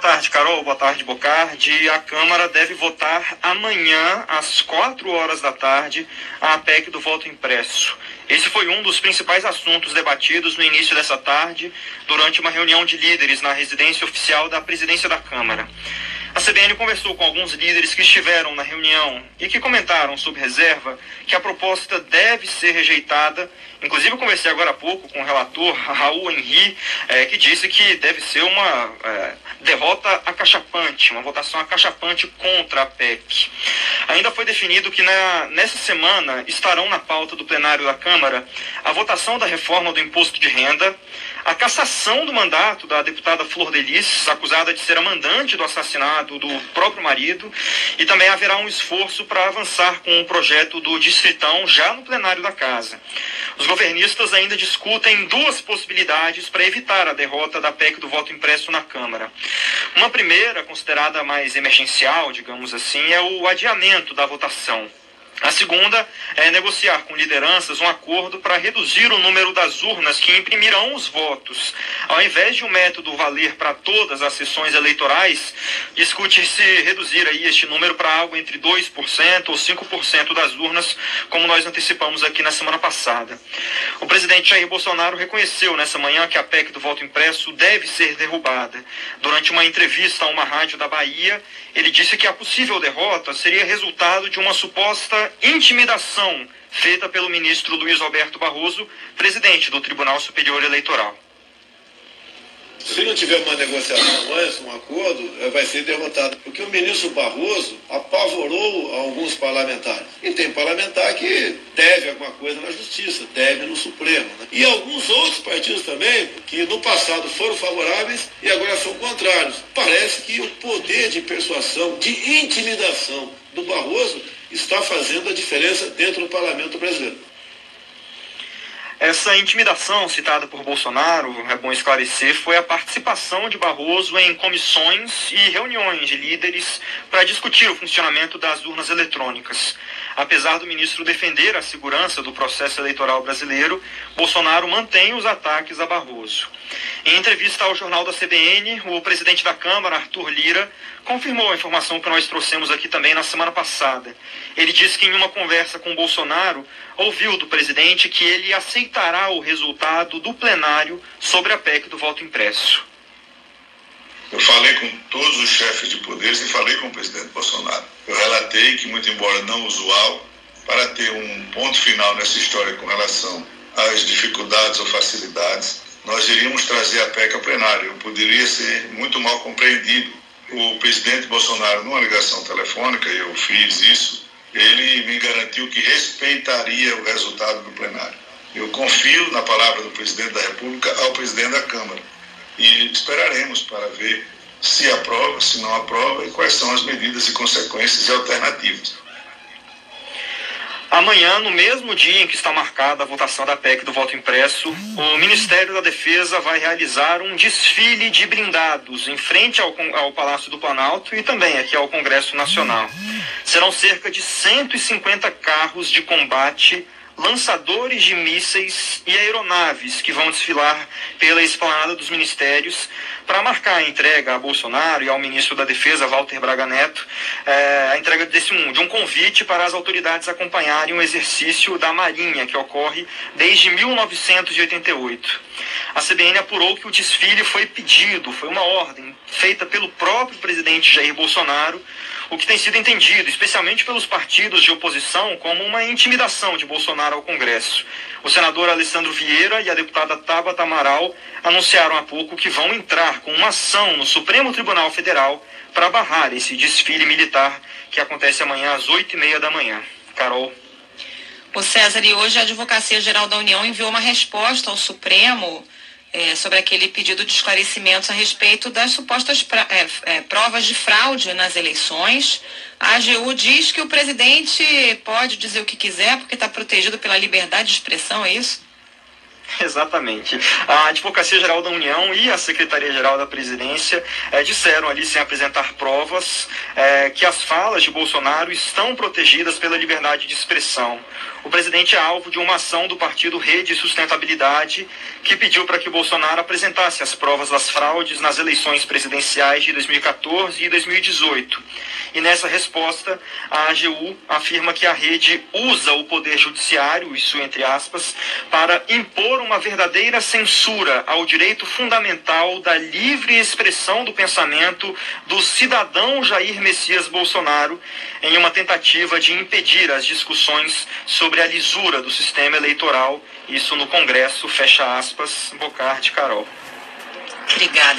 Boa tarde, Carol. Boa tarde, Bocardi. A Câmara deve votar amanhã, às 4 horas da tarde, a PEC do voto impresso. Esse foi um dos principais assuntos debatidos no início dessa tarde, durante uma reunião de líderes na residência oficial da presidência da Câmara. A CBN conversou com alguns líderes que estiveram na reunião e que comentaram sob reserva que a proposta deve ser rejeitada. Inclusive, eu conversei agora há pouco com o relator Raul Henri, é, que disse que deve ser uma é, derrota acachapante, uma votação acachapante contra a PEC. Ainda foi definido que na, nessa semana estarão na pauta do plenário da Câmara a votação da reforma do imposto de renda, a cassação do mandato da deputada Flor Delis, acusada de ser a mandante do assassinato do próprio marido, e também haverá um esforço para avançar com o projeto do Distritão já no plenário da Casa. Os governistas ainda discutem duas possibilidades para evitar a derrota da PEC do voto impresso na Câmara. Uma primeira, considerada mais emergencial, digamos assim, é o adiamento da votação. A segunda é negociar com lideranças um acordo para reduzir o número das urnas que imprimirão os votos. Ao invés de um método valer para todas as sessões eleitorais, discute-se reduzir aí este número para algo entre 2% ou 5% das urnas, como nós antecipamos aqui na semana passada. O presidente Jair Bolsonaro reconheceu nessa manhã que a PEC do voto impresso deve ser derrubada. Durante uma entrevista a uma rádio da Bahia, ele disse que a possível derrota seria resultado de uma suposta intimidação feita pelo ministro Luiz Alberto Barroso, presidente do Tribunal Superior Eleitoral. Se não tiver uma negociação antes, um acordo, eh, vai ser derrotado. Porque o ministro Barroso apavorou alguns parlamentares. E tem parlamentar que deve alguma coisa na justiça, deve no Supremo. Né? E alguns outros partidos também, que no passado foram favoráveis e agora são contrários. Parece que o poder de persuasão, de intimidação do Barroso está fazendo a diferença dentro do parlamento brasileiro. Essa intimidação citada por Bolsonaro, é bom esclarecer, foi a participação de Barroso em comissões e reuniões de líderes para discutir o funcionamento das urnas eletrônicas. Apesar do ministro defender a segurança do processo eleitoral brasileiro, Bolsonaro mantém os ataques a Barroso. Em entrevista ao jornal da CBN, o presidente da Câmara, Arthur Lira, confirmou a informação que nós trouxemos aqui também na semana passada. Ele disse que em uma conversa com Bolsonaro, ouviu do presidente que ele aceitará o resultado do plenário sobre a PEC do voto impresso. Eu falei com todos os chefes de poderes e falei com o presidente Bolsonaro. Eu relatei que, muito embora não usual, para ter um ponto final nessa história com relação às dificuldades ou facilidades, nós iríamos trazer a PEC ao plenário. Eu poderia ser muito mal compreendido. O presidente Bolsonaro, numa ligação telefônica, e eu fiz isso, ele me garantiu que respeitaria o resultado do plenário. Eu confio na palavra do presidente da República ao presidente da Câmara e esperaremos para ver se aprova, se não aprova e quais são as medidas e consequências e alternativas. Amanhã, no mesmo dia em que está marcada a votação da PEC do voto impresso, o Ministério da Defesa vai realizar um desfile de blindados em frente ao, ao, Palácio do Planalto e também aqui ao Congresso Nacional. Serão cerca de 150 carros de combate lançadores de mísseis e aeronaves que vão desfilar pela esplanada dos ministérios para marcar a entrega a Bolsonaro e ao ministro da Defesa, Walter Braga Neto, é, a entrega desse, de um convite para as autoridades acompanharem o exercício da Marinha, que ocorre desde 1988. A CBN apurou que o desfile foi pedido, foi uma ordem feita pelo próprio presidente Jair Bolsonaro o que tem sido entendido, especialmente pelos partidos de oposição, como uma intimidação de Bolsonaro ao Congresso. O senador Alessandro Vieira e a deputada Tabata Amaral anunciaram há pouco que vão entrar com uma ação no Supremo Tribunal Federal para barrar esse desfile militar que acontece amanhã às oito e meia da manhã. Carol. O César, e hoje a Advocacia Geral da União enviou uma resposta ao Supremo é, sobre aquele pedido de esclarecimentos a respeito das supostas pra, é, é, provas de fraude nas eleições. A AGU diz que o presidente pode dizer o que quiser porque está protegido pela liberdade de expressão, é isso? Exatamente. A Advocacia Geral da União e a Secretaria-Geral da Presidência é, disseram ali, sem apresentar provas, é, que as falas de Bolsonaro estão protegidas pela liberdade de expressão. O presidente é alvo de uma ação do partido Rede Sustentabilidade, que pediu para que Bolsonaro apresentasse as provas das fraudes nas eleições presidenciais de 2014 e 2018. E nessa resposta, a AGU afirma que a rede usa o poder judiciário, isso entre aspas, para impor uma verdadeira censura ao direito fundamental da livre expressão do pensamento do cidadão Jair Messias Bolsonaro, em uma tentativa de impedir as discussões sobre a lisura do sistema eleitoral, isso no Congresso, fecha aspas, Bocar de Carol. Obrigada.